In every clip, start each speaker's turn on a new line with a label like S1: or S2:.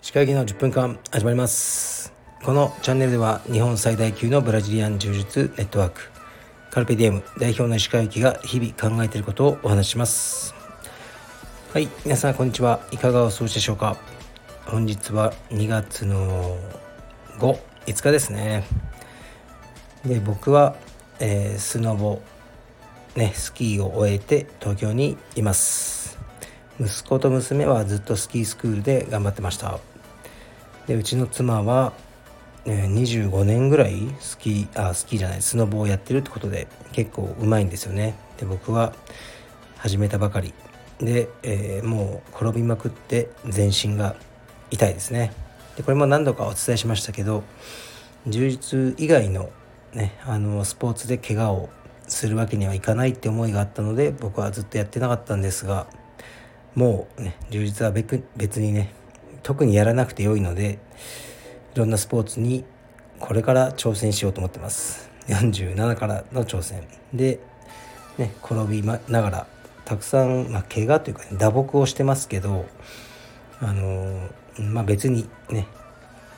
S1: 歯科医の10分間始まりますこのチャンネルでは日本最大級のブラジリアン柔術ネットワーク。カルペディエム代表の石川行きが日々考えていることをお話します。はい皆さんこんにちは。いかがお過ごしでしょうか？本日は2月の5、5日ですね。で僕は、えー、スノボ。ねスキーを終えて東京にいます。息子と娘はずっとスキースクールで頑張ってました。でうちの妻は、えー、25年ぐらいスキーあスキーじゃないスノボをやってるってことで結構うまいんですよね。で僕は始めたばかり。で、えー、もう転びまくって全身が痛いですね。でこれも何度かお伝えしましたけど充実以外のねあのスポーツで怪我をするわけにはいかないって思いがあったので僕はずっとやってなかったんですがもうね充実は別にね特にやらなくて良いのでいろんなスポーツにこれから挑戦しようと思ってます。47からの挑戦。で、ね、転びながらたくさん、まあ、怪我というか、ね、打撲をしてますけどあのまあ別にね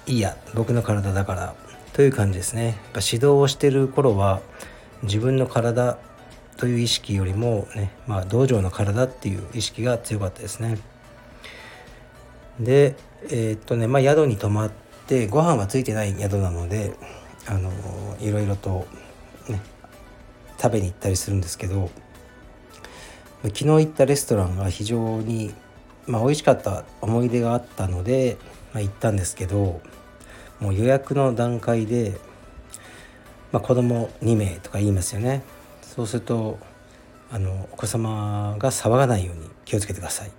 S1: いいや僕の体だからという感じですね。やっぱ指導をしてる頃は自分の体という意識よりもね、まあ、道場の体っていう意識が強かったですね。でえー、っとねまあ宿に泊まってご飯はついてない宿なのであのいろいろとね食べに行ったりするんですけど昨日行ったレストランが非常に、まあ、美味しかった思い出があったので、まあ、行ったんですけどもう予約の段階で、まあ、子供2名とか言いますよね。そうするとあのお子様が騒がないように気をつけてください。っ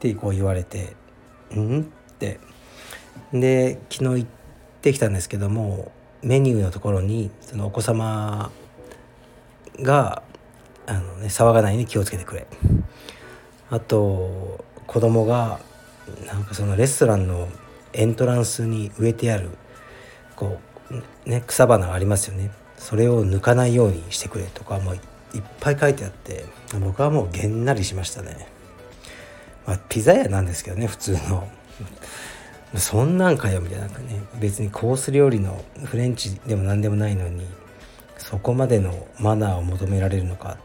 S1: てこう言われて「うん?」って。で昨日行ってきたんですけどもメニューのところにそのお子様があの、ね、騒がないように気をつけてくれ。あと子供がなんかそのレストランのエントランスに植えてあるこう、ね、草花がありますよねそれを抜かないようにしてくれとかもういっぱい書いてあって僕はもうげんなりしましたね。まあ、ピザ屋なんですけどね普通の。そんなんかよみたいなね別にコース料理のフレンチでも何でもないのにそこまでのマナーを求められるのか、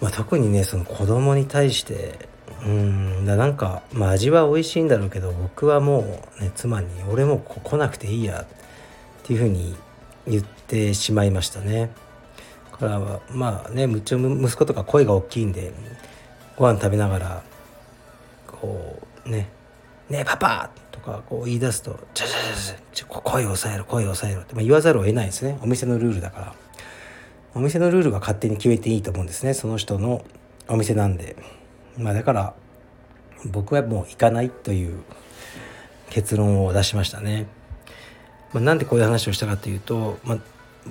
S1: まあ、特にねその子供に対してうんだなんか、まあ、味は美味しいんだろうけど僕はもう、ね、妻に「俺も来なくていいや」ってっていうふうに言ってしまいましたね。からはまあねむち息子とか声が大きいんでご飯食べながらこうね「ねえパパ!」とかこう言い出すと「ちょちょちょちょ声を抑えろ声を抑えろ」って、まあ、言わざるを得ないですねお店のルールだからお店のルールは勝手に決めていいと思うんですねその人のお店なんで。まあだから僕はもう行かないという結論を出しましたね。まあ、なんでこういう話をしたかというと、まあ、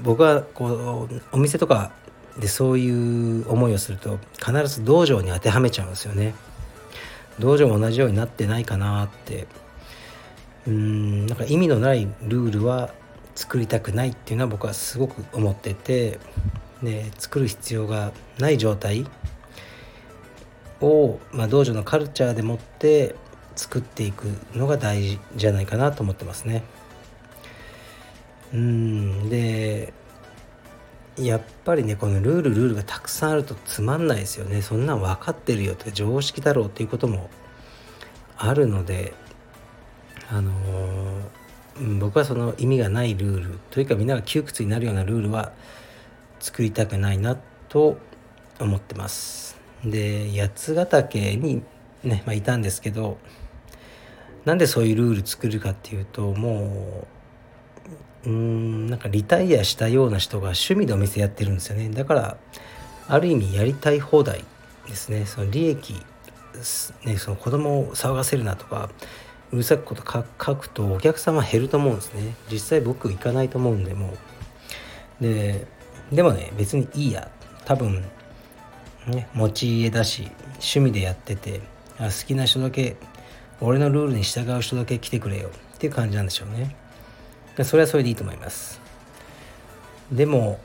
S1: 僕はこうお店とかでそういう思いをすると必ず道場に当てはめちゃうんですよね。道場も同じようになってないかなってうんなんか意味のないルールは作りたくないっていうのは僕はすごく思っててで作る必要がない状態を、まあ、道場のカルチャーでもって作っていくのが大事じゃないかなと思ってますね。うんでやっぱりねこのルールルールがたくさんあるとつまんないですよねそんなん分かってるよって常識だろうっていうこともあるのであのー、僕はその意味がないルールというかみんなが窮屈になるようなルールは作りたくないなと思ってます。で八ヶ岳にね、まあ、いたんですけどなんでそういうルール作るかっていうともううーんなんかリタイアしたような人が趣味でお店やってるんですよね。だからある意味やりたい放題ですね。その利益ね、その子供を騒がせるなとかうるさくこと書くとお客様減ると思うんですね。実際僕行かないと思うんでもででもね別にいいや。多分ね、持ち家だし趣味でやってて好きな人だけ俺のルールに従う人だけ来てくれよっていう感じなんでしょうね。でそれはそれでいいと思います。でも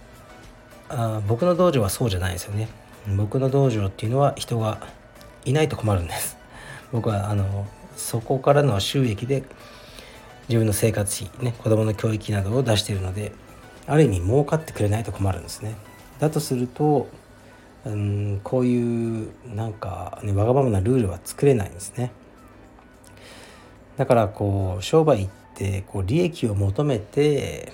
S1: あ僕の道場はそうじゃないですよね。僕の道場っていうのは人がいないと困るんです。僕はあのそこからの収益で自分の生活費ね子供の教育費などを出しているのである意味儲かってくれないと困るんですね。だとするとうんこういうなんか、ね、わがままなルールは作れないんですね。だからこう商売ってこう利益を求めて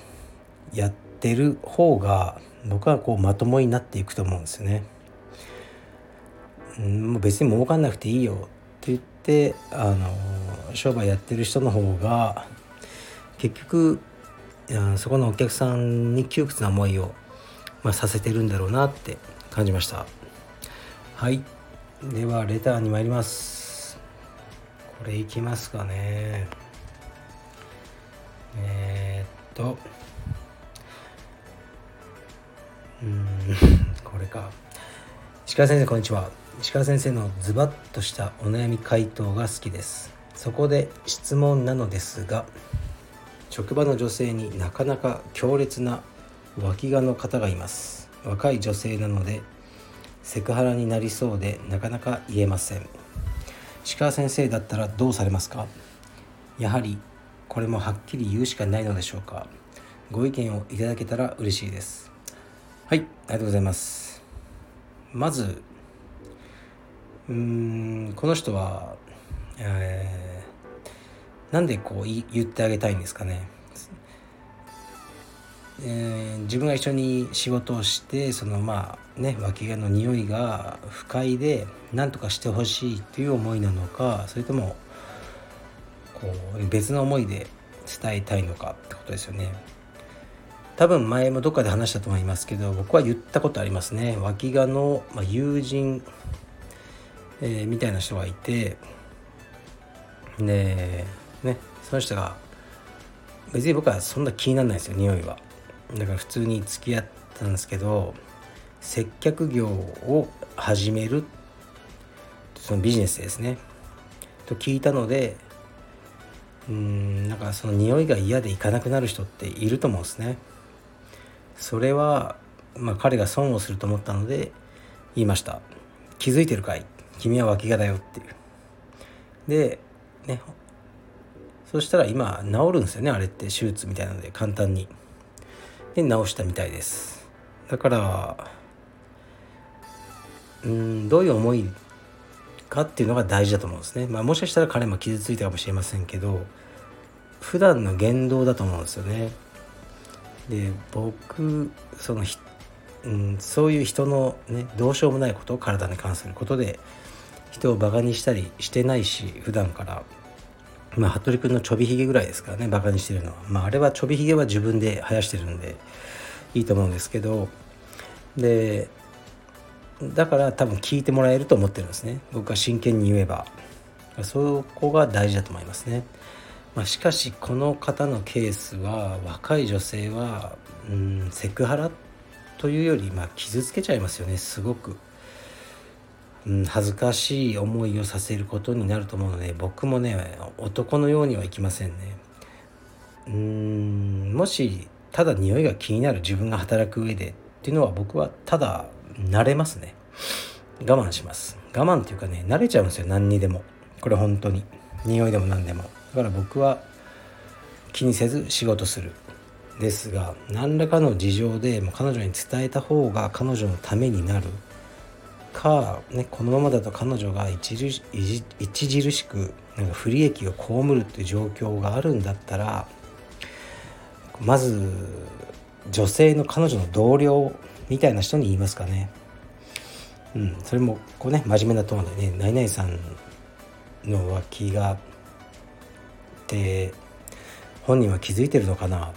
S1: やってる方が僕はこうまともになっていくと思うんですよね。うん、別に儲かんなくていいよって言ってあの商売やってる人の方が結局そこのお客さんに窮屈な思いを、まあ、させてるんだろうなって感じました。はい。ではレターに参ります。これいきますかね。えー、っと。うん これか。石川先生こんにちは。石川先生のズバッとしたお悩み回答が好きです。そこで質問なのですが職場の女性になかなか強烈な脇がの方がいます。若い女性なのでセクハラになりそうでなかなか言えません。石川先生だったらどうされますか？やはりこれもはっきり言うしかないのでしょうか。ご意見をいただけたら嬉しいです。はいありがとうございます。まずうーんこの人は、えー、なんでこう言ってあげたいんですかね。えー、自分が一緒に仕事をしてそのまあね脇毛の匂いが不快で何とかしてほしいという思いなのかそれともこう別の思いで伝えたいのかってことですよね。多分前もどっかで話したと思いますけど僕は言ったことありますね。脇がの、まあ、友人、えー、みたいな人がいてでねその人が別に僕はそんな気にならないですよ匂いは。だから普通に付き合ったんですけど接客業を始めるそのビジネスですね。と聞いたのでうんなんかその匂いが嫌で行かなくなる人っていると思うんですね。それはまあ彼が損をすると思ったので言いました。気づいてるかい？君は脇がだよっていう。でね。そしたら今治るんですよねあれって手術みたいなので簡単に。で直したみたいです。だからうんどういう思いかっていうのが大事だと思うんですね、まあ、もしかしたら彼も傷ついたかもしれませんけど普段の言動だと思うんですよね。で僕そのうん、そういう人のねどうしようもないことを体に関することで人をバカにしたりしてないし普段から。まあ、服部君のちょびひげぐらいですからねバカにしてるのは、まあ、あれはちょびひげは自分で生やしてるんでいいと思うんですけど。でだから多分聞いてもらえると思ってるんですね。僕は真剣に言えば。そこが大事だと思いますね、まあ、しかしこの方のケースは若い女性はうんセクハラというより、まあ、傷つけちゃいますよね。すごく。うん、恥ずかしい思いをさせることになると思うので僕もね男のようにはいきませんね。うんもしただ匂いが気になる自分が働く上でっていうのは僕はただ慣れますね。我慢します。我慢っていうかね慣れちゃうんですよ。何にでも。これ本当に。匂いでも何でも。だから僕は気にせず仕事する。ですが何らかの事情でも彼女に伝えた方が彼女のためになる。か、ね、このままだと彼女が著しくなんか不利益を被るっていう状況があるんだったらまず女性の彼女の同僚みたいな人に言いますかね。うん、それもこうね真面目なトーンでね「何々さんの脇が」って本人は気づいてるのかな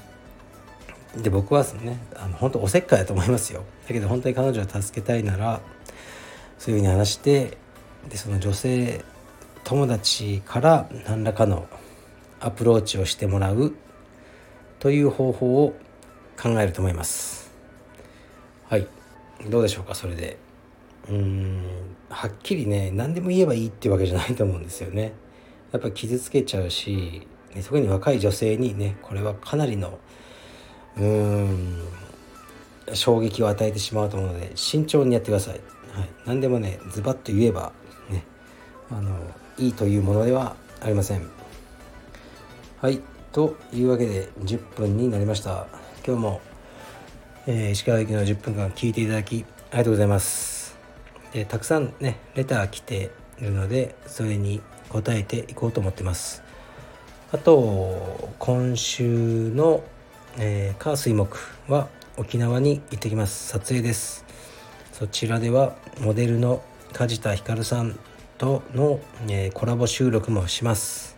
S1: で僕はねあの本当おせっかいだと思いますよ。だけど本当に彼女を助けたいならそういうふうに話してでその女性友達から何らかのアプローチをしてもらうという方法を考えると思います。はい。どうでしょうかそれで。うんはっきりね何でも言えばいいってわけじゃないと思うんですよね。やっぱ傷つけちゃうし、ね、特に若い女性にねこれはかなりのうん衝撃を与えてしまうと思うので慎重にやってください、はい、何でもねズバッと言えばねあのいいというものではありません。はい。というわけで10分になりました。今日も、えー、石川行きの10分間聞いていただきありがとうございます。でたくさんねレター来ているのでそれに答えていこうと思ってます。あと今週の、えー、火水木は沖縄に行ってきます。撮影です。そちらではモデルの梶田ひかるさんとの、えー、コラボ収録もします。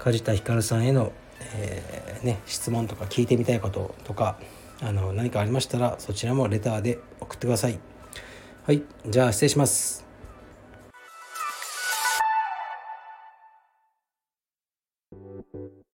S1: 梶田ひかるさんへの、えー、ね、質問とか聞いてみたいこととかあの何かありましたらそちらもレターで送ってください。はいじゃあ失礼します。